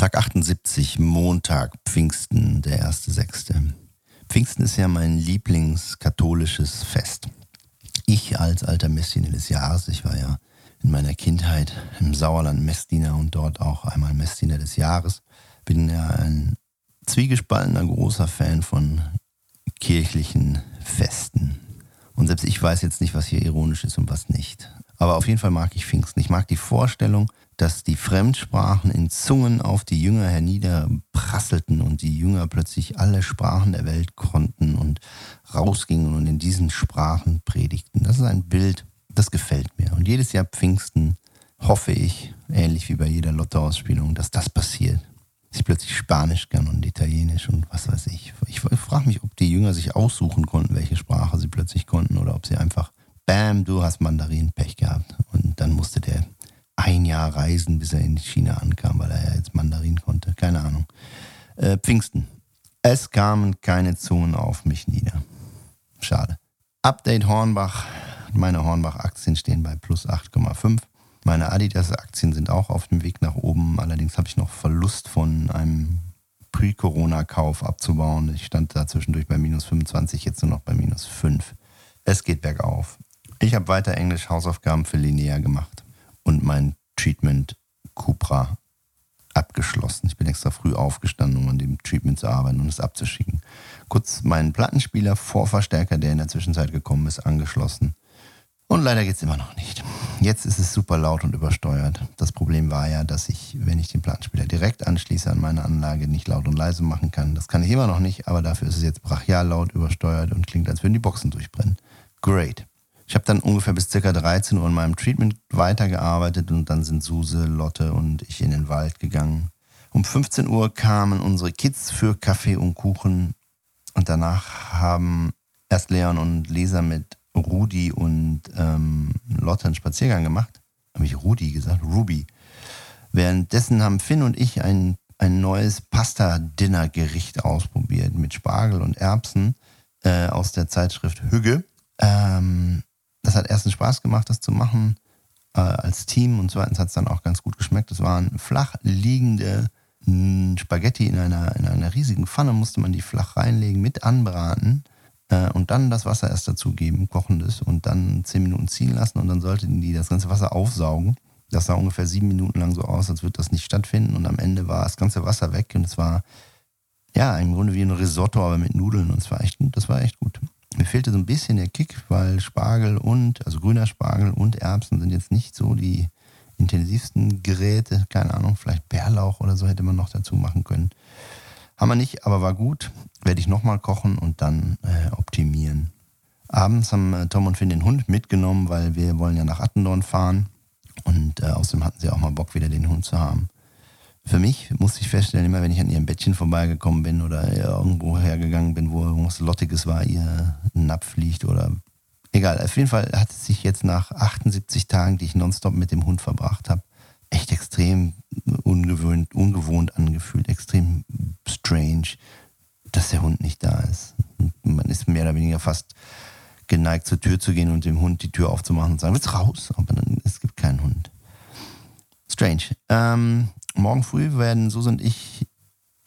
Tag 78, Montag, Pfingsten, der erste Sechste. Pfingsten ist ja mein Lieblingskatholisches Fest. Ich als alter Messdiener des Jahres, ich war ja in meiner Kindheit im Sauerland Messdiener und dort auch einmal Messdiener des Jahres, bin ja ein zwiegespaltener großer Fan von kirchlichen Festen. Und selbst ich weiß jetzt nicht, was hier ironisch ist und was nicht. Aber auf jeden Fall mag ich Pfingsten. Ich mag die Vorstellung, dass die Fremdsprachen in Zungen auf die Jünger herniederprasselten und die Jünger plötzlich alle Sprachen der Welt konnten und rausgingen und in diesen Sprachen predigten. Das ist ein Bild, das gefällt mir. Und jedes Jahr Pfingsten hoffe ich, ähnlich wie bei jeder Lottoausspielung, dass das passiert. Dass ich plötzlich Spanisch kann und Italienisch und was weiß ich. Ich frage mich, ob die Jünger sich aussuchen konnten, welche Sprache sie plötzlich konnten oder ob sie einfach bam, du hast Mandarin-Pech gehabt. Und dann musste der ein Jahr reisen, bis er in China ankam, weil er ja jetzt Mandarin konnte. Keine Ahnung. Äh, Pfingsten. Es kamen keine Zungen auf mich nieder. Schade. Update Hornbach. Meine Hornbach-Aktien stehen bei plus 8,5. Meine Adidas-Aktien sind auch auf dem Weg nach oben. Allerdings habe ich noch Verlust von einem Pre-Corona-Kauf abzubauen. Ich stand da zwischendurch bei minus 25, jetzt nur noch bei minus 5. Es geht bergauf. Ich habe weiter Englisch Hausaufgaben für Linnea gemacht und mein Treatment Cupra abgeschlossen. Ich bin extra früh aufgestanden, um an dem Treatment zu arbeiten und es abzuschicken. Kurz meinen Plattenspieler, Vorverstärker, der in der Zwischenzeit gekommen ist, angeschlossen. Und leider geht es immer noch nicht. Jetzt ist es super laut und übersteuert. Das Problem war ja, dass ich, wenn ich den Plattenspieler direkt anschließe an meine Anlage, nicht laut und leise machen kann. Das kann ich immer noch nicht, aber dafür ist es jetzt brachial laut, übersteuert und klingt, als würden die Boxen durchbrennen. Great. Ich habe dann ungefähr bis circa 13 Uhr in meinem Treatment weitergearbeitet und dann sind Suse, Lotte und ich in den Wald gegangen. Um 15 Uhr kamen unsere Kids für Kaffee und Kuchen und danach haben erst Leon und Lisa mit Rudi und ähm, Lotte einen Spaziergang gemacht. Habe ich Rudi gesagt? Ruby. Währenddessen haben Finn und ich ein, ein neues Pasta-Dinner-Gericht ausprobiert mit Spargel und Erbsen äh, aus der Zeitschrift Hügge. Ähm, das hat erstens Spaß gemacht, das zu machen äh, als Team und zweitens hat es dann auch ganz gut geschmeckt. Es waren flach liegende mh, Spaghetti in einer, in einer riesigen Pfanne, musste man die flach reinlegen, mit anbraten äh, und dann das Wasser erst dazugeben, kochendes und dann zehn Minuten ziehen lassen und dann sollten die das ganze Wasser aufsaugen. Das sah ungefähr sieben Minuten lang so aus, als würde das nicht stattfinden und am Ende war das ganze Wasser weg und es war ja im Grunde wie ein Risotto, aber mit Nudeln und es war echt das war echt gut. Mir fehlte so ein bisschen der Kick, weil Spargel und, also grüner Spargel und Erbsen sind jetzt nicht so die intensivsten Geräte. Keine Ahnung, vielleicht Bärlauch oder so hätte man noch dazu machen können. Haben wir nicht, aber war gut. Werde ich nochmal kochen und dann äh, optimieren. Abends haben äh, Tom und Finn den Hund mitgenommen, weil wir wollen ja nach Attendorn fahren. Und äh, außerdem hatten sie auch mal Bock, wieder den Hund zu haben für mich musste ich feststellen, immer wenn ich an ihrem Bettchen vorbeigekommen bin oder irgendwo hergegangen bin, wo irgendwas Lottiges war, ihr Napf liegt oder egal. Auf jeden Fall hat es sich jetzt nach 78 Tagen, die ich nonstop mit dem Hund verbracht habe, echt extrem ungewöhnt, ungewohnt angefühlt, extrem strange, dass der Hund nicht da ist. Man ist mehr oder weniger fast geneigt, zur Tür zu gehen und dem Hund die Tür aufzumachen und sagen, willst raus? Aber dann, es gibt keinen Hund. Strange. Ähm, morgen früh werden Susan und ich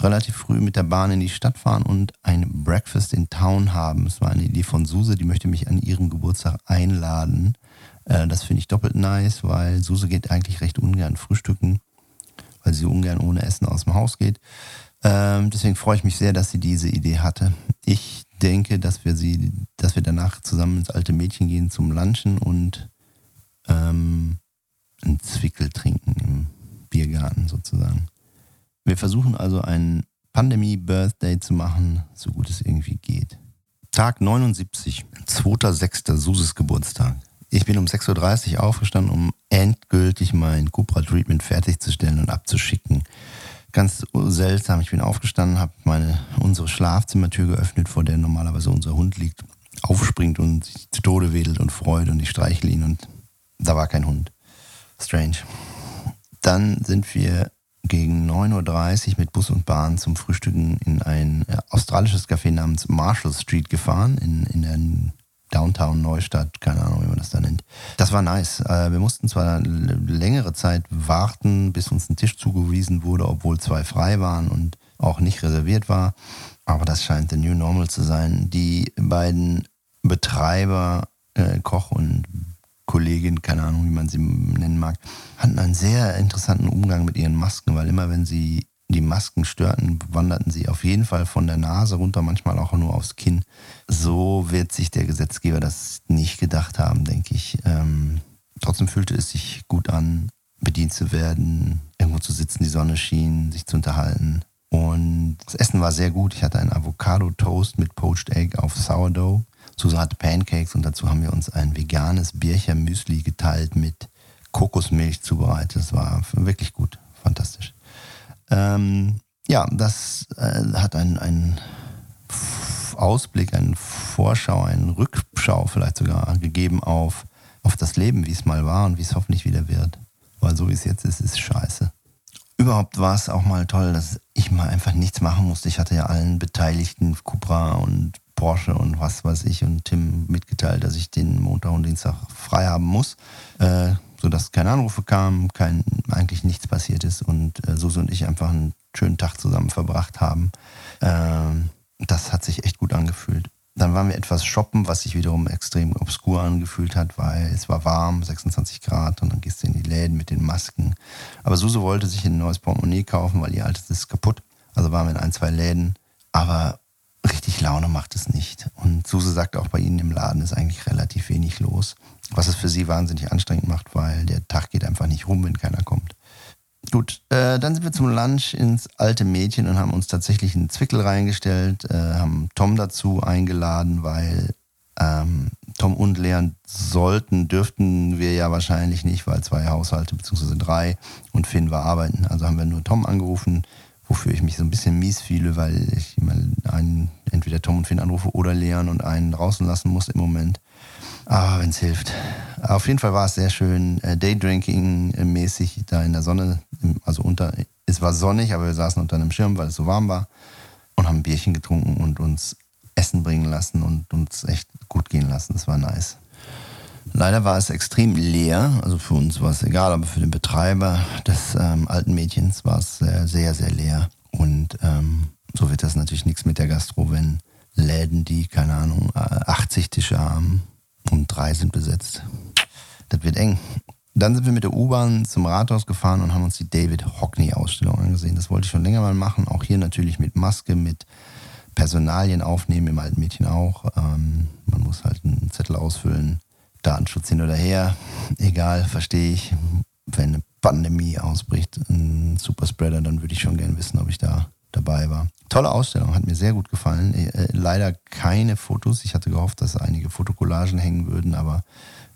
relativ früh mit der Bahn in die Stadt fahren und ein Breakfast in Town haben. Es war eine Idee von Suse, die möchte mich an ihrem Geburtstag einladen. Äh, das finde ich doppelt nice, weil Suse geht eigentlich recht ungern frühstücken, weil sie ungern ohne Essen aus dem Haus geht. Ähm, deswegen freue ich mich sehr, dass sie diese Idee hatte. Ich denke, dass wir sie, dass wir danach zusammen ins alte Mädchen gehen zum Lunchen und ähm, einen Zwickel trinken im Biergarten sozusagen. Wir versuchen also ein Pandemie-Birthday zu machen, so gut es irgendwie geht. Tag 79, 2.6. Suses Geburtstag. Ich bin um 6.30 Uhr aufgestanden, um endgültig mein Cupra-Treatment fertigzusellen und abzuschicken. Ganz seltsam, ich bin aufgestanden, habe unsere Schlafzimmertür geöffnet, vor der normalerweise unser Hund liegt, aufspringt und sich zu Tode wedelt und freut und ich streichle ihn und da war kein Hund. Strange. Dann sind wir gegen 9.30 Uhr mit Bus und Bahn zum Frühstücken in ein äh, australisches Café namens Marshall Street gefahren, in, in der Downtown Neustadt, keine Ahnung, wie man das da nennt. Das war nice. Äh, wir mussten zwar längere Zeit warten, bis uns ein Tisch zugewiesen wurde, obwohl zwei frei waren und auch nicht reserviert war. Aber das scheint der New Normal zu sein. Die beiden Betreiber, äh, Koch und Kollegin, keine Ahnung, wie man sie nennen mag, hatten einen sehr interessanten Umgang mit ihren Masken, weil immer wenn sie die Masken störten, wanderten sie auf jeden Fall von der Nase runter, manchmal auch nur aufs Kinn. So wird sich der Gesetzgeber das nicht gedacht haben, denke ich. Ähm, trotzdem fühlte es sich gut an, bedient zu werden, irgendwo zu sitzen, die Sonne schien, sich zu unterhalten. Und das Essen war sehr gut. Ich hatte einen Avocado-Toast mit Poached Egg auf Sourdough. Susan hatte Pancakes und dazu haben wir uns ein veganes Bircher-Müsli geteilt mit Kokosmilch zubereitet. Das war wirklich gut, fantastisch. Ähm, ja, das äh, hat einen, einen Ausblick, einen Vorschau, einen Rückschau vielleicht sogar gegeben auf, auf das Leben, wie es mal war und wie es hoffentlich wieder wird. Weil so wie es jetzt ist, ist scheiße. Überhaupt war es auch mal toll, dass ich mal einfach nichts machen musste. Ich hatte ja allen Beteiligten, Cupra und Porsche und was weiß ich und Tim mitgeteilt, dass ich den Montag und Dienstag frei haben muss. Äh, sodass keine Anrufe kamen, kein, eigentlich nichts passiert ist und äh, Susi und ich einfach einen schönen Tag zusammen verbracht haben. Ähm, das hat sich echt gut angefühlt. Dann waren wir etwas shoppen, was sich wiederum extrem obskur angefühlt hat, weil es war warm, 26 Grad und dann gehst du in die Läden mit den Masken. Aber Suse wollte sich ein neues Portemonnaie kaufen, weil ihr altes ist kaputt. Also waren wir in ein, zwei Läden. Aber richtig Laune macht es nicht. Und Suse sagt auch, bei ihnen im Laden ist eigentlich relativ wenig los. Was es für sie wahnsinnig anstrengend macht, weil der Tag geht einfach nicht rum, wenn keiner kommt. Gut, äh, dann sind wir zum Lunch ins alte Mädchen und haben uns tatsächlich einen Zwickel reingestellt, äh, haben Tom dazu eingeladen, weil ähm, Tom und Leon sollten, dürften wir ja wahrscheinlich nicht, weil zwei Haushalte beziehungsweise drei und Finn war arbeiten. Also haben wir nur Tom angerufen, wofür ich mich so ein bisschen mies fühle, weil ich immer einen, entweder Tom und Finn anrufe oder Leon und einen draußen lassen muss im Moment. Ah, wenn es hilft. Auf jeden Fall war es sehr schön, äh, Daydrinking-mäßig da in der Sonne. Also unter, es war sonnig, aber wir saßen unter einem Schirm, weil es so warm war und haben ein Bierchen getrunken und uns Essen bringen lassen und uns echt gut gehen lassen. Das war nice. Leider war es extrem leer, also für uns war es egal, aber für den Betreiber des ähm, alten Mädchens war es sehr, sehr, sehr leer. Und ähm, so wird das natürlich nichts mit der Gastro, wenn Läden, die, keine Ahnung, 80 äh, Tische haben und drei sind besetzt. Das wird eng. Dann sind wir mit der U-Bahn zum Rathaus gefahren und haben uns die David Hockney-Ausstellung angesehen. Das wollte ich schon länger mal machen. Auch hier natürlich mit Maske, mit Personalien aufnehmen, im alten Mädchen auch. Ähm, man muss halt einen Zettel ausfüllen. Datenschutz hin oder her. Egal, verstehe ich. Wenn eine Pandemie ausbricht, ein Superspreader, dann würde ich schon gerne wissen, ob ich da dabei war. Tolle Ausstellung, hat mir sehr gut gefallen. Äh, äh, leider keine Fotos. Ich hatte gehofft, dass einige Fotokollagen hängen würden, aber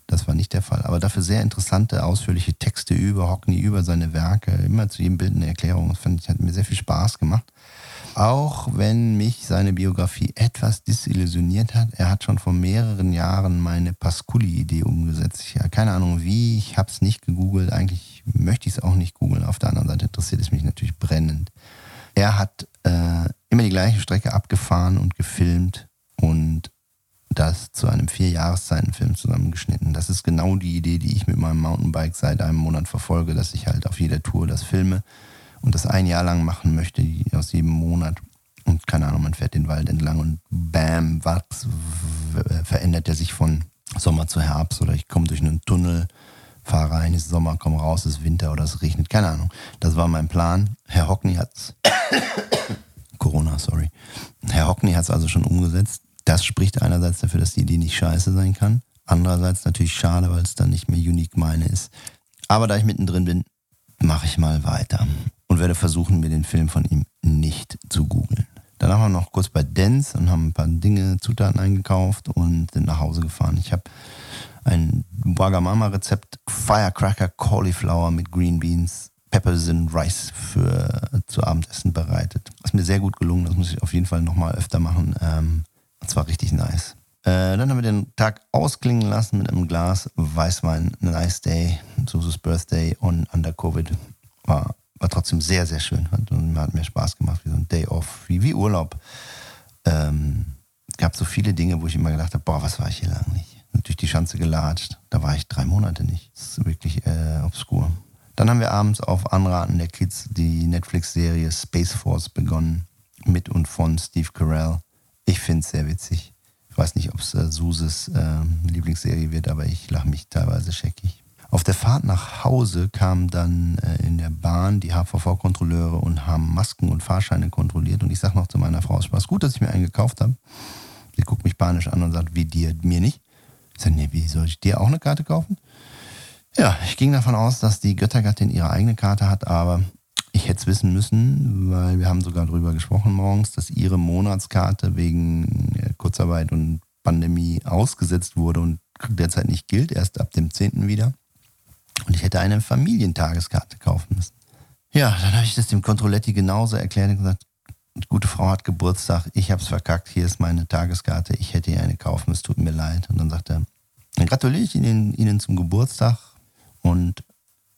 das war nicht der Fall. Aber dafür sehr interessante, ausführliche Texte über Hockney, über seine Werke. Immer zu jedem Bild eine Erklärung. Das fand ich, hat mir sehr viel Spaß gemacht. Auch wenn mich seine Biografie etwas disillusioniert hat, er hat schon vor mehreren Jahren meine Pasculi-Idee umgesetzt. Ich habe keine Ahnung wie, ich habe es nicht gegoogelt. Eigentlich möchte ich es auch nicht googeln. Auf der anderen Seite interessiert es mich natürlich brennend. Er hat äh, immer die gleiche Strecke abgefahren und gefilmt und das zu einem vier Jahreszeitenfilm zusammengeschnitten. Das ist genau die Idee, die ich mit meinem Mountainbike seit einem Monat verfolge, dass ich halt auf jeder Tour das filme und das ein Jahr lang machen möchte, aus jedem Monat. Und keine Ahnung, man fährt den Wald entlang und bam, was verändert er sich von Sommer zu Herbst oder ich komme durch einen Tunnel fahr rein, ist Sommer, komm raus, ist Winter oder es regnet, keine Ahnung. Das war mein Plan. Herr Hockney hat's. Corona, sorry. Herr Hockney hat es also schon umgesetzt. Das spricht einerseits dafür, dass die Idee nicht scheiße sein kann. Andererseits natürlich schade, weil es dann nicht mehr unique meine ist. Aber da ich mittendrin bin, mache ich mal weiter und werde versuchen, mir den Film von ihm nicht zu googeln. Danach waren wir noch kurz bei Dance und haben ein paar Dinge, Zutaten eingekauft und sind nach Hause gefahren. Ich habe ein Wagamama-Rezept Firecracker Cauliflower mit Green Beans, Peppers and Rice für zu Abendessen bereitet. Das ist mir sehr gut gelungen, das muss ich auf jeden Fall nochmal öfter machen. Ähm, das war richtig nice. Äh, dann haben wir den Tag ausklingen lassen mit einem Glas Weißwein. Nice day, Susus Birthday und under Covid. War, war trotzdem sehr, sehr schön. Hat, hat mir Spaß gemacht, wie so ein Day off, wie, wie Urlaub. Ähm, gab so viele Dinge, wo ich immer gedacht habe, boah, was war ich hier lang nicht? Und durch die Schanze gelatscht. Da war ich drei Monate nicht. Das ist wirklich äh, obskur. Dann haben wir abends auf Anraten der Kids die Netflix-Serie Space Force begonnen. Mit und von Steve Carell. Ich finde es sehr witzig. Ich weiß nicht, ob es äh, Suses äh, Lieblingsserie wird, aber ich lache mich teilweise scheckig. Auf der Fahrt nach Hause kamen dann äh, in der Bahn die HVV-Kontrolleure und haben Masken und Fahrscheine kontrolliert. Und ich sage noch zu meiner Frau, es war gut, dass ich mir einen gekauft habe. Sie guckt mich panisch an und sagt, wie dir, mir nicht. Ich sage, nee, wie soll ich dir auch eine Karte kaufen? Ja, ich ging davon aus, dass die Göttergattin ihre eigene Karte hat, aber ich hätte es wissen müssen, weil wir haben sogar darüber gesprochen morgens, dass ihre Monatskarte wegen äh, Kurzarbeit und Pandemie ausgesetzt wurde und derzeit nicht gilt, erst ab dem 10. wieder. Und ich hätte eine Familientageskarte kaufen müssen. Ja, dann habe ich das dem Kontrolletti genauso erklärt und gesagt, gute Frau hat Geburtstag, ich habe es verkackt, hier ist meine Tageskarte, ich hätte ihr eine kaufen, es tut mir leid. Und dann sagt er, dann gratuliere ich Ihnen, Ihnen zum Geburtstag und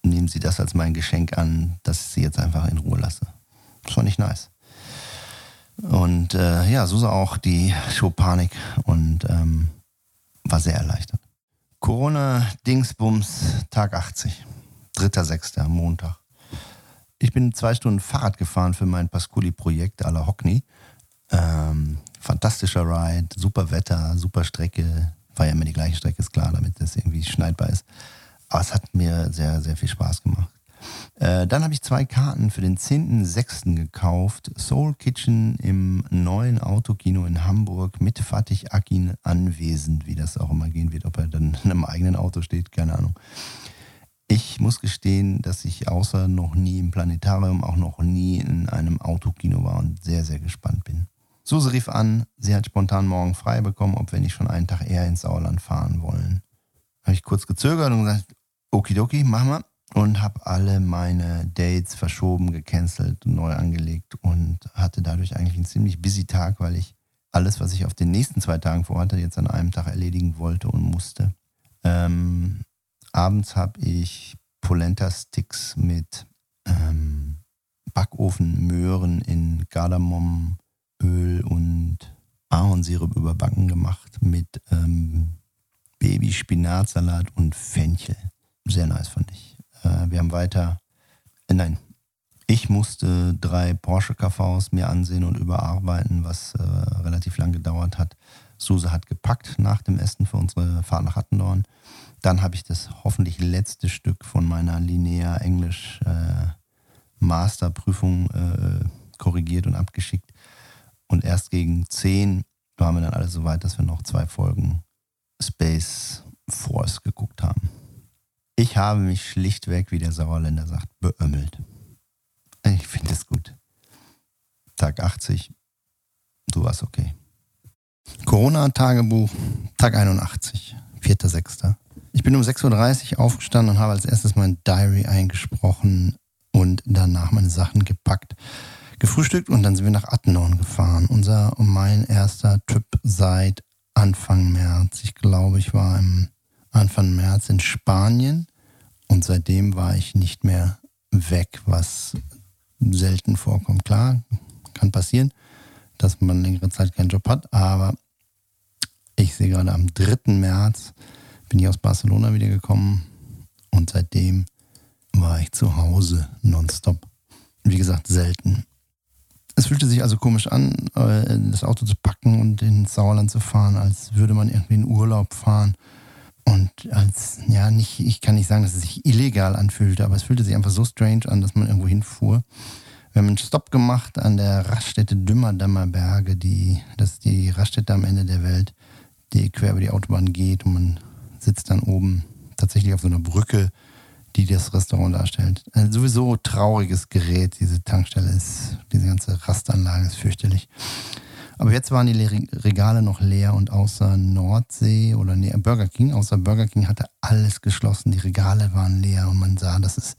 nehmen Sie das als mein Geschenk an, dass ich Sie jetzt einfach in Ruhe lasse. Das fand ich nice. Und äh, ja, so sah auch die Show Panik und ähm, war sehr erleichtert. Corona-Dingsbums, Tag 80. 3.6. Montag. Ich bin zwei Stunden Fahrrad gefahren für mein Pasculi-Projekt à la Hockney. Ähm, fantastischer Ride, super Wetter, super Strecke. War ja immer die gleiche Strecke, ist klar, damit das irgendwie schneidbar ist. Aber es hat mir sehr, sehr viel Spaß gemacht. Äh, dann habe ich zwei Karten für den 10.06. gekauft. Soul Kitchen im neuen Autokino in Hamburg mit Fatih Akin anwesend, wie das auch immer gehen wird, ob er dann in einem eigenen Auto steht, keine Ahnung. Ich muss gestehen, dass ich außer noch nie im Planetarium auch noch nie in einem Autokino war und sehr, sehr gespannt bin. Suse rief an, sie hat spontan morgen frei bekommen, ob wir nicht schon einen Tag eher ins Sauerland fahren wollen. Habe ich kurz gezögert und gesagt, okidoki, machen wir und habe alle meine Dates verschoben, gecancelt und neu angelegt und hatte dadurch eigentlich einen ziemlich busy Tag, weil ich alles, was ich auf den nächsten zwei Tagen vorhatte, jetzt an einem Tag erledigen wollte und musste. Ähm, abends habe ich Polenta-Sticks mit ähm, Backofenmöhren in Kardamomöl und Ahornsirup überbacken gemacht mit ähm, Babyspinatsalat und Fenchel. Sehr nice fand ich. Äh, wir haben weiter, äh, nein, ich musste drei Porsche KVs mir ansehen und überarbeiten, was äh, relativ lang gedauert hat. Suse hat gepackt nach dem Essen für unsere Fahrt nach Attendorn. Dann habe ich das hoffentlich letzte Stück von meiner Linear Englisch äh, Masterprüfung äh, korrigiert und abgeschickt. Und erst gegen 10 waren wir dann alle so weit, dass wir noch zwei Folgen Space Force geguckt haben. Ich habe mich schlichtweg, wie der Sauerländer sagt, beömmelt. Ich finde es gut. Tag 80, du warst okay. Corona-Tagebuch, Tag 81, 4.6. Ich bin um 6.30 Uhr aufgestanden und habe als erstes mein Diary eingesprochen und danach meine Sachen gepackt, gefrühstückt und dann sind wir nach Attendorn gefahren. Unser und mein erster Trip seit Anfang März. Ich glaube, ich war im Anfang März in Spanien und seitdem war ich nicht mehr weg, was selten vorkommt. Klar, kann passieren, dass man längere Zeit keinen Job hat, aber ich sehe gerade am 3. März bin ich aus Barcelona wiedergekommen und seitdem war ich zu Hause nonstop. Wie gesagt, selten. Es fühlte sich also komisch an, äh, das Auto zu packen und ins Sauerland zu fahren, als würde man irgendwie in Urlaub fahren. Und als, ja, nicht, ich kann nicht sagen, dass es sich illegal anfühlte, aber es fühlte sich einfach so strange an, dass man irgendwo hinfuhr. Wir haben einen Stopp gemacht an der Raststätte Dümmerdammer Berge, die, das ist die Raststätte am Ende der Welt, die quer über die Autobahn geht und man sitzt dann oben tatsächlich auf so einer Brücke, die das Restaurant darstellt. Ein sowieso trauriges Gerät, diese Tankstelle ist, diese ganze Rastanlage ist fürchterlich. Aber jetzt waren die Regale noch leer und außer Nordsee oder nee, Burger King, außer Burger King hatte alles geschlossen. Die Regale waren leer und man sah, dass es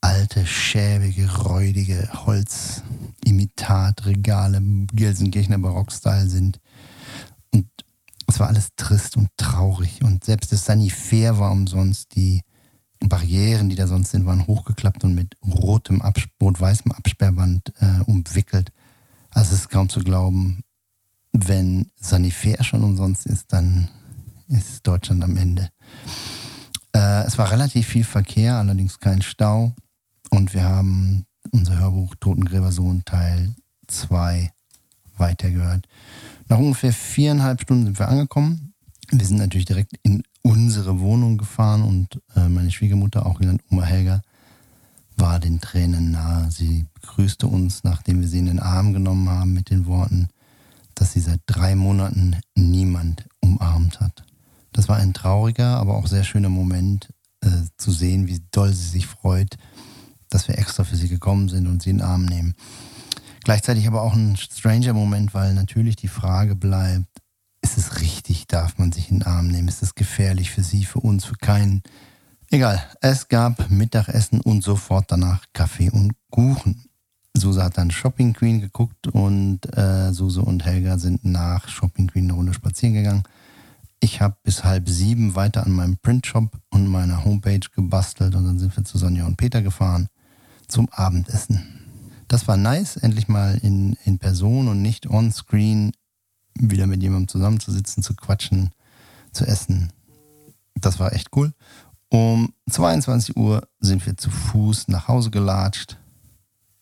alte, schäbige, räudige Holzimitatregale, Gelsenkirchener Barockstyle sind. Und es war alles trist und traurig. Und selbst das Sanifair war umsonst. Die Barrieren, die da sonst sind, waren hochgeklappt und mit rotem, rot-weißem Absperrband äh, umwickelt. Also es ist kaum zu glauben, wenn Sanifair schon umsonst ist, dann ist Deutschland am Ende. Äh, es war relativ viel Verkehr, allerdings kein Stau. Und wir haben unser Hörbuch Totengräbersohn Teil 2 weitergehört. Nach ungefähr viereinhalb Stunden sind wir angekommen. Wir sind natürlich direkt in unsere Wohnung gefahren und äh, meine Schwiegermutter, auch genannt Oma Helga, war den Tränen nahe. Sie begrüßte uns, nachdem wir sie in den Arm genommen haben, mit den Worten, dass sie seit drei Monaten niemand umarmt hat. Das war ein trauriger, aber auch sehr schöner Moment äh, zu sehen, wie doll sie sich freut, dass wir extra für sie gekommen sind und sie in den Arm nehmen. Gleichzeitig aber auch ein stranger Moment, weil natürlich die Frage bleibt, ist es richtig, darf man sich in den Arm nehmen? Ist es gefährlich für sie, für uns, für keinen? Egal, es gab Mittagessen und sofort danach Kaffee und Kuchen. Suse hat dann Shopping Queen geguckt und äh, Suse und Helga sind nach Shopping Queen eine Runde spazieren gegangen. Ich habe bis halb sieben weiter an meinem Printshop und meiner Homepage gebastelt und dann sind wir zu Sonja und Peter gefahren zum Abendessen. Das war nice, endlich mal in, in Person und nicht on-screen wieder mit jemandem zusammenzusitzen, zu quatschen, zu essen. Das war echt cool. Um 22 Uhr sind wir zu Fuß nach Hause gelatscht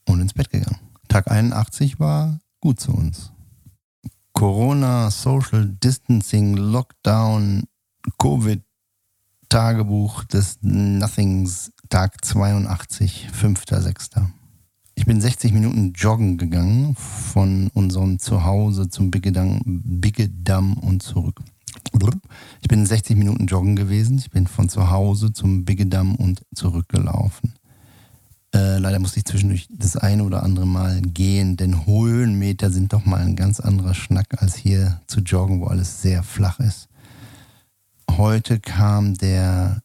und ins Bett gegangen. Tag 81 war gut zu uns. Corona, Social Distancing, Lockdown, Covid, Tagebuch des Nothings, Tag 82, 5.6. Ich bin 60 Minuten joggen gegangen von unserem Zuhause zum Biggedam und zurück. Ich bin 60 Minuten joggen gewesen. Ich bin von zu Hause zum Biggedam und zurückgelaufen. Äh, leider musste ich zwischendurch das eine oder andere Mal gehen, denn Höhenmeter sind doch mal ein ganz anderer Schnack als hier zu joggen, wo alles sehr flach ist. Heute kam der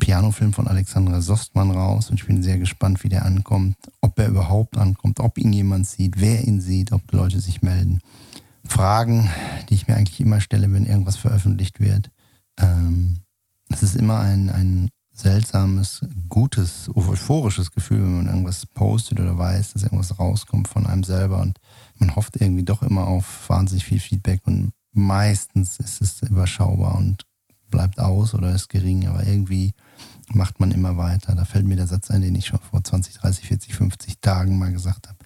Pianofilm von Alexandra Sostmann raus und ich bin sehr gespannt, wie der ankommt, ob er überhaupt ankommt, ob ihn jemand sieht, wer ihn sieht, ob Leute sich melden. Fragen, die ich mir eigentlich immer stelle, wenn irgendwas veröffentlicht wird. Ähm, es ist immer ein, ein seltsames, gutes, euphorisches Gefühl, wenn man irgendwas postet oder weiß, dass irgendwas rauskommt von einem selber und man hofft irgendwie doch immer auf wahnsinnig viel Feedback und meistens ist es überschaubar und bleibt aus oder ist gering, aber irgendwie macht man immer weiter. Da fällt mir der Satz ein, den ich schon vor 20, 30, 40, 50 Tagen mal gesagt habe.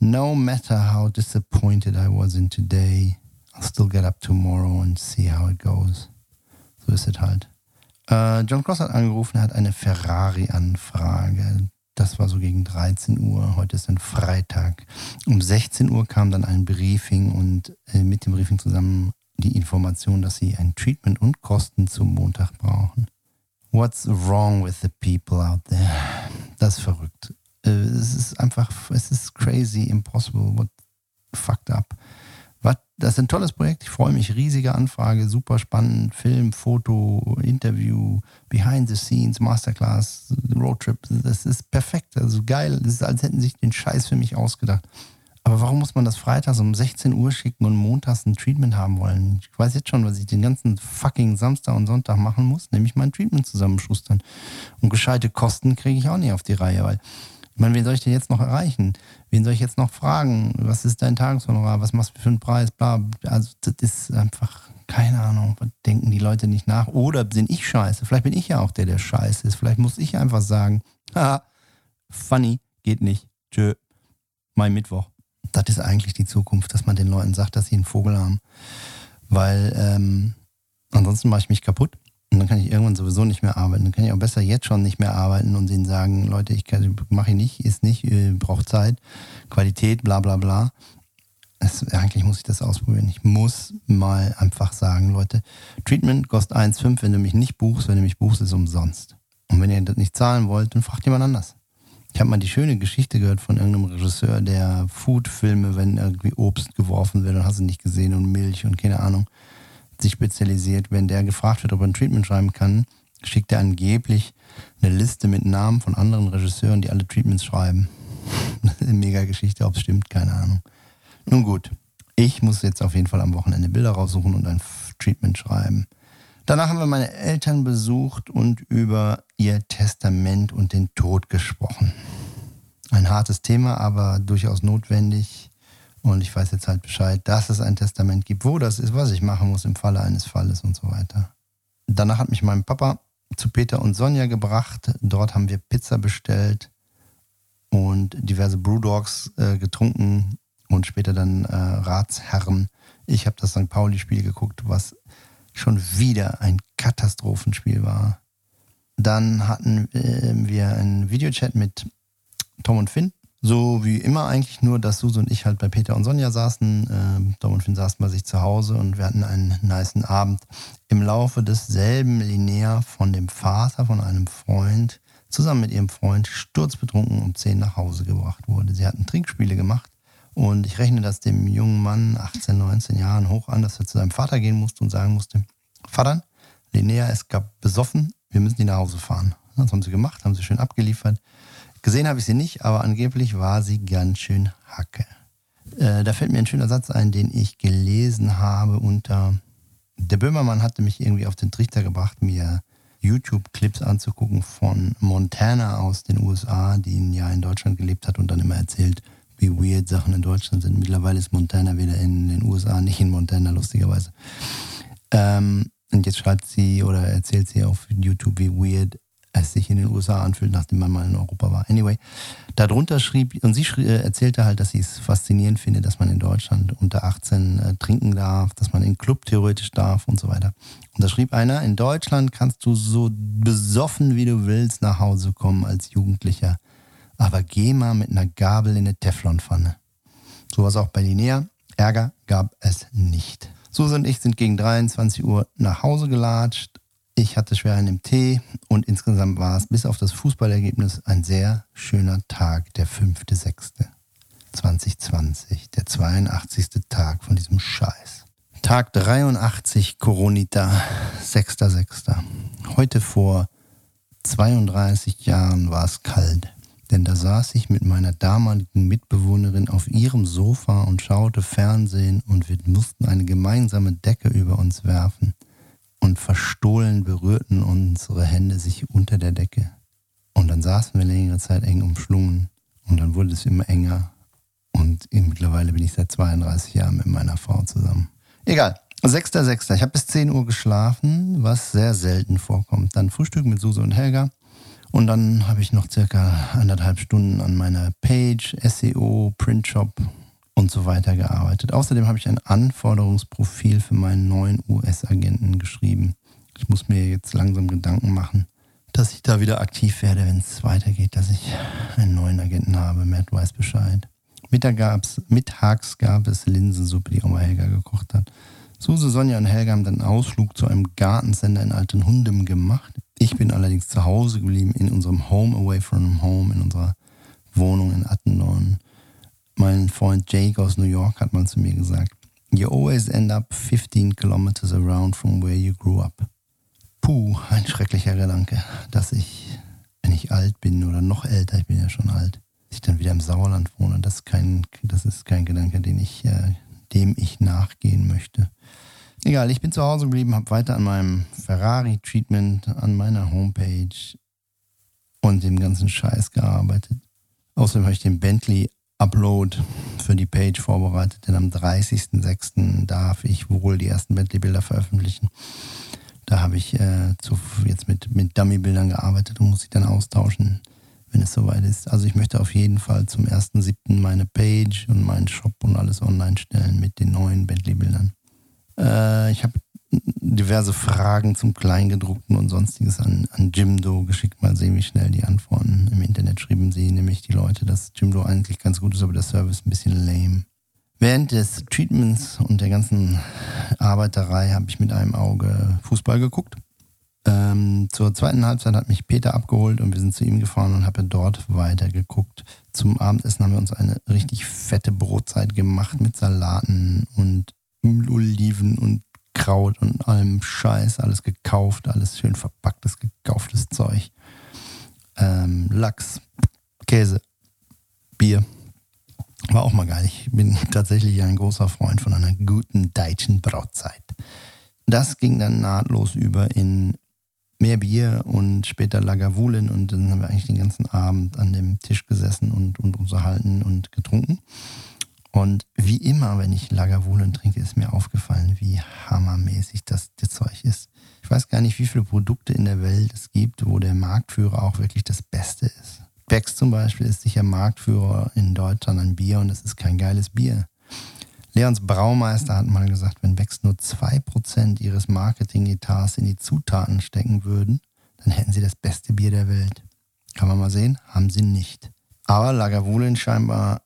No matter how disappointed I was in today, I'll still get up tomorrow and see how it goes. So ist es halt. Äh, John Cross hat angerufen, er hat eine Ferrari-Anfrage. Das war so gegen 13 Uhr. Heute ist ein Freitag. Um 16 Uhr kam dann ein Briefing und äh, mit dem Briefing zusammen die Information, dass sie ein Treatment und Kosten zum Montag brauchen. What's wrong with the people out there? Das ist verrückt. Äh, es ist einfach, es ist crazy, impossible, what fucked up. Das ist ein tolles Projekt. Ich freue mich. Riesige Anfrage, super spannend. Film, Foto, Interview, Behind the Scenes, Masterclass, Roadtrip. Das ist perfekt. Also geil. Das ist, als hätten sich den Scheiß für mich ausgedacht. Aber warum muss man das freitags um 16 Uhr schicken und montags ein Treatment haben wollen? Ich weiß jetzt schon, was ich den ganzen fucking Samstag und Sonntag machen muss, nämlich mein Treatment zusammenschustern. Und gescheite Kosten kriege ich auch nicht auf die Reihe, weil ich meine, wen soll ich denn jetzt noch erreichen? Wen soll ich jetzt noch fragen? Was ist dein Tageshonorar? Was machst du für einen Preis? Bla. Also, das ist einfach, keine Ahnung, denken die Leute nicht nach? Oder sind ich scheiße? Vielleicht bin ich ja auch der, der scheiße ist. Vielleicht muss ich einfach sagen, haha, funny, geht nicht. Tschö, mein Mittwoch. Das ist eigentlich die Zukunft, dass man den Leuten sagt, dass sie einen Vogel haben. Weil ähm, ansonsten mache ich mich kaputt. Und dann kann ich irgendwann sowieso nicht mehr arbeiten. Dann kann ich auch besser jetzt schon nicht mehr arbeiten und ihnen sagen, Leute, ich mache ich nicht, ist nicht, äh, braucht Zeit, Qualität, bla bla bla. Es, eigentlich muss ich das ausprobieren. Ich muss mal einfach sagen, Leute, Treatment kostet 1,5, wenn du mich nicht buchst, wenn du mich buchst, ist umsonst. Und wenn ihr das nicht zahlen wollt, dann fragt jemand anders. Ich habe mal die schöne Geschichte gehört von irgendeinem Regisseur, der Food-Filme, wenn irgendwie Obst geworfen wird, dann hast du nicht gesehen und Milch und keine Ahnung sich spezialisiert. Wenn der gefragt wird, ob er ein Treatment schreiben kann, schickt er angeblich eine Liste mit Namen von anderen Regisseuren, die alle Treatments schreiben. mega Geschichte, ob es stimmt, keine Ahnung. Nun gut, ich muss jetzt auf jeden Fall am Wochenende Bilder raussuchen und ein Treatment schreiben. Danach haben wir meine Eltern besucht und über ihr Testament und den Tod gesprochen. Ein hartes Thema, aber durchaus notwendig Und ich weiß jetzt halt Bescheid, dass es ein Testament gibt, wo das ist, was ich machen muss im Falle eines Falles und so weiter. Danach hat mich mein Papa zu Peter und Sonja gebracht. Dort haben wir Pizza bestellt und diverse Brewdogs äh, getrunken und später dann äh, Ratsherren. Ich habe das St. Pauli-Spiel geguckt, was schon wieder ein Katastrophenspiel war. Dann hatten äh, wir einen Videochat mit Tom und Finn. So wie immer eigentlich nur, dass Suse und ich halt bei Peter und Sonja saßen. Ähm, Tom und Finn saßen bei sich zu Hause und wir hatten einen niceen Abend. Im Laufe desselben Linnea von dem Vater von einem Freund zusammen mit ihrem Freund sturzbetrunken um 10 nach Hause gebracht wurde. Sie hatten Trinkspiele gemacht und ich rechne das dem jungen Mann, 18, 19 Jahren, hoch an, dass er zu seinem Vater gehen musste und sagen musste, Vater, Linnea ist gab besoffen, wir müssen die nach Hause fahren. Das haben sie gemacht, haben sie schön abgeliefert. Gesehen habe ich sie nicht, aber angeblich war sie ganz schön hacke. Äh, da fällt mir ein schöner Satz ein, den ich gelesen habe unter... Der Böhmermann hatte mich irgendwie auf den Trichter gebracht, mir YouTube-Clips anzugucken von Montana aus den USA, die ein Jahr in Deutschland gelebt hat und dann immer erzählt, wie weird Sachen in Deutschland sind. Mittlerweile ist Montana wieder in den USA, nicht in Montana, lustigerweise. Ähm, und jetzt schreibt sie oder erzählt sie auf YouTube, wie weird es sich in den USA anfühlt, nachdem man mal in Europa war. Anyway, darunter schrieb, und sie schrie, äh, erzählte halt, dass sie es faszinierend findet, dass man in Deutschland unter 18 äh, trinken darf, dass man in Club theoretisch darf und so weiter. Und da schrieb einer, in Deutschland kannst du so besoffen, wie du willst, nach Hause kommen als Jugendlicher aber geh mal mit einer Gabel in eine Teflonpfanne. So was auch bei Linnea. Ärger gab es nicht. Susan und ich sind gegen 23 Uhr nach Hause gelatscht. Ich hatte schwer einen Tee und insgesamt war es bis auf das Fußballergebnis ein sehr schöner Tag, der 5.6.2020, der 82. Tag von diesem Scheiß. Tag 83 Coronita, 6.6. Heute vor 32 Jahren war es kalt denn da saß ich mit meiner damaligen Mitbewohnerin auf ihrem Sofa und schaute Fernsehen und wir mussten eine gemeinsame Decke über uns werfen und verstohlen berührten unsere Hände sich unter der Decke. Und dann saßen wir längere Zeit eng umschlungen und dann wurde es immer enger und mittlerweile bin ich seit 32 Jahren mit meiner Frau zusammen. Egal. 6.6. Ich habe bis 10 Uhr geschlafen, was sehr selten vorkommt. Dann Frühstück mit Suse und Helga. Und dann habe ich noch circa anderthalb Stunden an meiner Page, SEO, Printshop und so weiter gearbeitet. Außerdem habe ich ein Anforderungsprofil für meinen neuen US-Agenten geschrieben. Ich muss mir jetzt langsam Gedanken machen, dass ich da wieder aktiv werde, wenn es weitergeht, dass ich einen neuen Agenten habe. Matt weiß Bescheid. Gab's, mittags gab es Linsensuppe, die Oma Helga gekocht hat. Suse, Sonja und Helga haben dann Ausflug zu einem Gartensender in Alten Hundem gemacht. Ich bin allerdings zu Hause geblieben in unserem Home Away from Home, in unserer Wohnung in Attendorn. Mein Freund Jake aus New York hat mal zu mir gesagt, You always end up 15 kilometers around from where you grew up. Puh, ein schrecklicher Gedanke, dass ich, wenn ich alt bin oder noch älter, ich bin ja schon alt, dass ich dann wieder im Sauerland wohne. Das ist kein, das ist kein Gedanke, den ich, äh, dem ich nachgehen möchte. Egal, ich bin zu Hause geblieben, habe weiter an meinem Ferrari-Treatment, an meiner Homepage und dem ganzen Scheiß gearbeitet. Außerdem habe ich den Bentley-Upload für die Page vorbereitet, denn am 30.06. darf ich wohl die ersten Bentley-Bilder veröffentlichen. Da habe ich äh, zu, jetzt mit, mit Dummy-Bildern gearbeitet und muss sie dann austauschen, wenn es soweit ist. Also ich möchte auf jeden Fall zum 1.07. meine Page und meinen Shop und alles online stellen mit den neuen Bentley-Bildern. Äh, ich habe diverse Fragen zum Kleingedruckten und sonstiges an, an Jimdo geschickt. Mal sehen, wie schnell die antworten. Im Internet schrieben sie nämlich die Leute, dass Jimdo eigentlich ganz gut ist, aber der Service ein bisschen lame. Während des Treatments und der ganzen Arbeiterei habe ich mit einem Auge Fußball geguckt. Ähm, zur zweiten Halbzeit hat mich Peter abgeholt und wir sind zu ihm gefahren und haben dort weiter geguckt. Zum Abendessen haben wir uns eine richtig fette Brotzeit gemacht mit Salaten und Oliven und Kraut und allem Scheiß, alles gekauft, alles schön verpacktes, gekauftes Zeug. Ähm, Lachs, Käse, Bier. War auch mal geil. Ich bin tatsächlich ein großer Freund von einer guten deutschen Brautzeit. Das ging dann nahtlos über in mehr Bier und später Lagavulin und dann haben wir eigentlich den ganzen Abend an dem Tisch gesessen und, und unterhalten und getrunken. Und wie immer, wenn ich Lagavulin trinke, ist mir aufgefallen, wie hammermäßig das, das Zeug ist. Ich weiß gar nicht, wie viele Produkte in der Welt es gibt, wo der Marktführer auch wirklich das Beste ist. Becks zum Beispiel ist sicher Marktführer in Deutschland an Bier und es ist kein geiles Bier. Leons Braumeister hat mal gesagt, wenn Becks nur 2% ihres Marketing-Etats in die Zutaten stecken würden, dann hätten sie das beste Bier der Welt. Kann man mal sehen, haben sie nicht. Aber Lagavulin scheinbar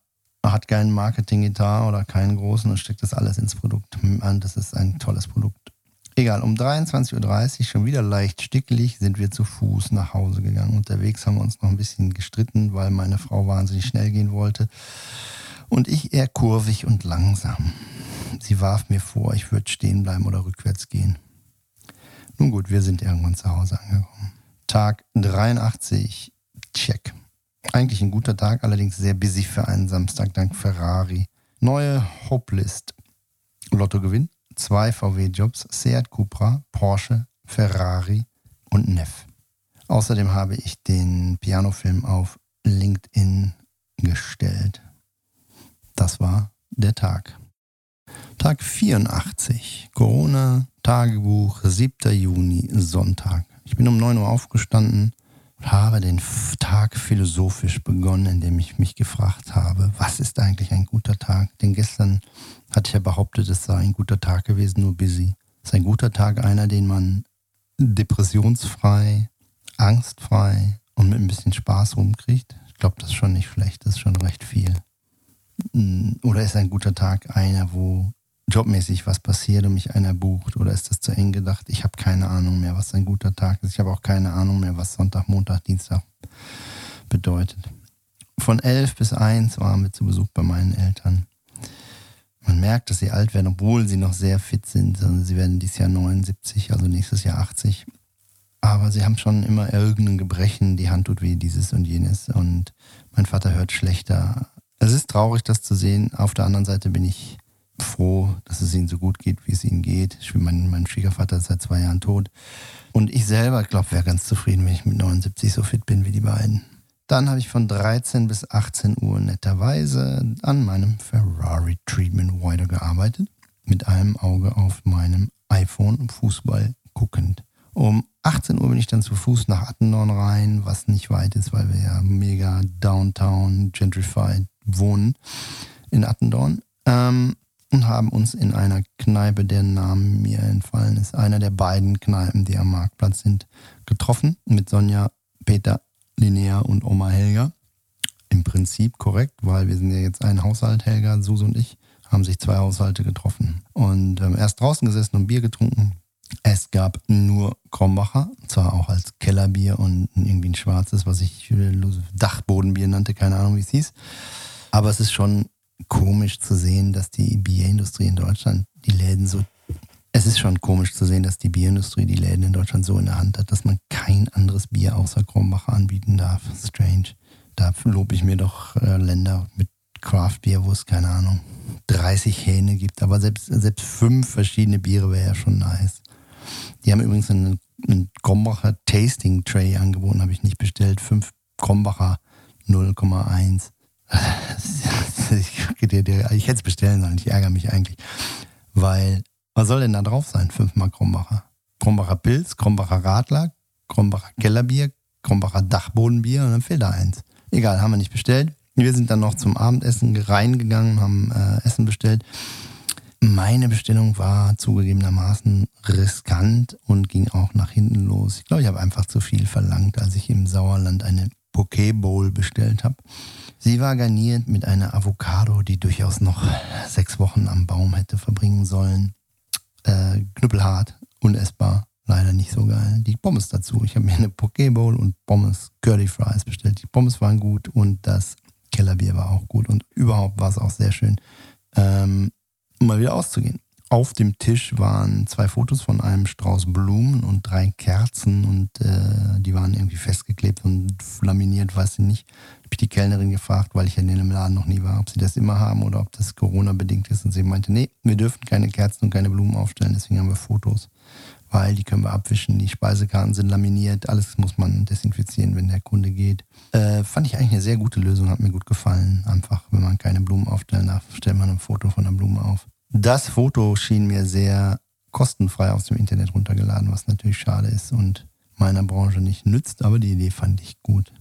hat keinen Marketing-Etat oder keinen großen und steckt das alles ins Produkt. Das ist ein tolles Produkt. Egal, um 23.30 Uhr, schon wieder leicht stickelig, sind wir zu Fuß nach Hause gegangen. Unterwegs haben wir uns noch ein bisschen gestritten, weil meine Frau wahnsinnig schnell gehen wollte. Und ich eher kurvig und langsam. Sie warf mir vor, ich würde stehen bleiben oder rückwärts gehen. Nun gut, wir sind irgendwann zu Hause angekommen. Tag 83, check. Eigentlich ein guter Tag, allerdings sehr busy für einen Samstag dank Ferrari. Neue Hoplist. Lottogewinn, zwei VW-Jobs, Seat Cupra, Porsche, Ferrari und Neff. Außerdem habe ich den Pianofilm auf LinkedIn gestellt. Das war der Tag. Tag 84, Corona, Tagebuch, 7. Juni, Sonntag. Ich bin um 9 Uhr aufgestanden, habe den Tag philosophisch begonnen, indem ich mich gefragt habe, was ist eigentlich ein guter Tag? Denn gestern hatte ich ja behauptet, es sei ein guter Tag gewesen, nur busy. Ist ein guter Tag einer, den man depressionsfrei, angstfrei und mit ein bisschen Spaß rumkriegt. Ich glaube, das ist schon nicht schlecht, das ist schon recht viel. Hm, oder ist ein guter Tag einer, wo jobmäßig was passiert und mich einer bucht? Oder ist das zu eng gedacht? Ich habe keine Ahnung mehr, was ein guter Tag ist. Ich habe auch keine Ahnung mehr, was Sonntag, Montag, Dienstag bedeutet. Von elf bis eins waren wir zu Besuch bei meinen Eltern. Man merkt, dass sie alt werden, obwohl sie noch sehr fit sind. Sie werden dieses Jahr 79, also nächstes Jahr 80. Aber sie haben schon immer irgendein Gebrechen, die Hand tut weh, dieses und jenes. Und mein Vater hört schlechter. Es ist traurig, das zu sehen. Auf der anderen Seite bin ich froh, dass es ihnen so gut geht, wie es ihnen geht. Ich, mein, mein Schwiegervater ist seit zwei Jahren tot. Und ich selber, glaube wäre ganz zufrieden, wenn ich mit 79 so fit bin wie die beiden. Dann habe ich von 13 bis 18 Uhr netterweise an meinem Ferrari Treatment Wider gearbeitet. Mit einem Auge auf meinem iPhone Fußball guckend. Um 18 Uhr bin ich dann zu Fuß nach Attendorn rein, was nicht weit ist, weil wir ja mega downtown gentrified wohnen in Attendorn. Ähm, und haben uns in einer Kneipe, deren Namen mir entfallen ist, einer der beiden Kneipen, die am Marktplatz sind, getroffen mit Sonja, Peter, Linnea und Oma Helga. Im Prinzip korrekt, weil wir sind ja jetzt ein Haushalt, Helga, Suse und ich, haben sich zwei Haushalte getroffen. Und ähm, erst draußen gesessen und Bier getrunken. Es gab nur Krombacher, zwar auch als Kellerbier und irgendwie ein schwarzes, was ich Dachbodenbier nannte, keine Ahnung, wie es hieß. Aber es ist schon komisch zu sehen, dass die Bierindustrie in Deutschland die Läden so. Es ist schon komisch zu sehen, dass die Bierindustrie die Läden in Deutschland so in der Hand hat, dass man kein anderes Bier außer Krombacher anbieten darf. Strange. Da lobe ich mir doch äh, Länder mit Craft Beer, wo es, keine Ahnung, 30 Hähne gibt. Aber selbst, selbst fünf verschiedene Biere wäre ja schon nice. Die haben übrigens einen, einen Krombacher Tasting Tray angeboten, habe ich nicht bestellt. Fünf Krombacher 0,1 ich, hätte es bestellen sollen, ich ärgere mich eigentlich. Weil, was soll denn da drauf sein? Fünfmal Krombacher. Krombacher Pilz, Krombacher Radler, Krombacher Kellerbier, Krombacher Dachbodenbier und dann fehlt da eins. Egal, haben wir nicht bestellt. Wir sind dann noch zum Abendessen reingegangen, haben äh, Essen bestellt. Meine Bestellung war zugegebenermaßen riskant und ging auch nach hinten los. Ich glaube, ich habe einfach zu viel verlangt, als ich im Sauerland eine Poké Bowl bestellt habe. Sie war garniert mit einer Avocado, die durchaus noch sechs Wochen am Baum hätte verbringen sollen. Äh, knüppelhart, unessbar, leider nicht so geil. Die Pommes dazu. Ich habe mir eine Bowl und Pommes, Curly Fries bestellt. Die Pommes waren gut und das Kellerbier war auch gut und überhaupt war es auch sehr schön, ähm, mal wieder auszugehen. Auf dem Tisch waren zwei Fotos von einem Strauß Blumen und drei Kerzen und äh, die waren irgendwie festgeklebt und laminiert, weiß ich nicht. Habe ich die Kellnerin gefragt, weil ich ja in dem Laden noch nie war, ob sie das immer haben oder ob das Corona-bedingt ist. Und sie meinte, nee, wir dürfen keine Kerzen und keine Blumen aufstellen, deswegen haben wir Fotos. Weil die können wir abwischen. Die Speisekarten sind laminiert, alles muss man desinfizieren, wenn der Kunde geht. Äh, fand ich eigentlich eine sehr gute Lösung, hat mir gut gefallen. Einfach, wenn man keine Blumen aufstellen darf, stellt man ein Foto von der Blume auf. Das Foto schien mir sehr kostenfrei aus dem Internet runtergeladen, was natürlich schade ist und meiner Branche nicht nützt, aber die Idee fand ich gut.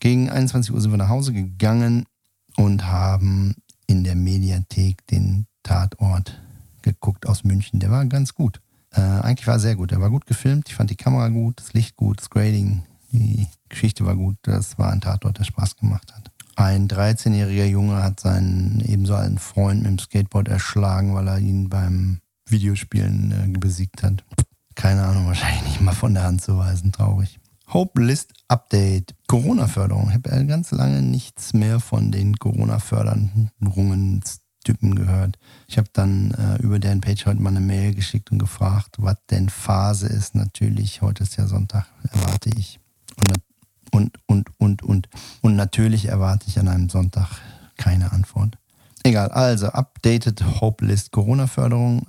Gegen 21 Uhr sind wir nach Hause gegangen und haben in der Mediathek den Tatort geguckt aus München. Der war ganz gut. Äh, eigentlich war er sehr gut. Er war gut gefilmt. Ich fand die Kamera gut, das Licht gut, das Grading, die Geschichte war gut. Das war ein Tatort, der Spaß gemacht hat. Ein 13-jähriger Junge hat seinen ebenso alten Freund mit dem Skateboard erschlagen, weil er ihn beim Videospielen äh, besiegt hat. Keine Ahnung, wahrscheinlich nicht mal von der Hand zu weisen. Traurig. Hope List Update. Corona-Förderung. Ich habe ganz lange nichts mehr von den Corona-Förderungen Typen gehört. Ich habe dann äh, über deren Page heute mal eine Mail geschickt und gefragt, was denn Phase ist. Natürlich, heute ist ja Sonntag, erwarte ich. Und, und, und, und, und. Und natürlich erwarte ich an einem Sonntag keine Antwort. Egal, also updated Hope List Corona-Förderung,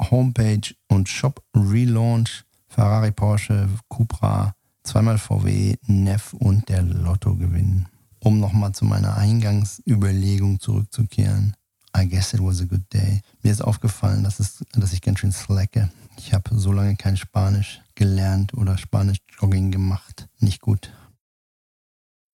Homepage und Shop Relaunch, Ferrari, Porsche, Cupra, zweimal VW, Neff und der Lotto gewinnen. Um nochmal zu meiner Eingangsüberlegung zurückzukehren. I guess it was a good day. Mir ist aufgefallen, dass, es, dass ich ganz schön slacke. Ich habe so lange kein Spanisch gelernt oder Spanisch-Jogging gemacht. Nicht gut.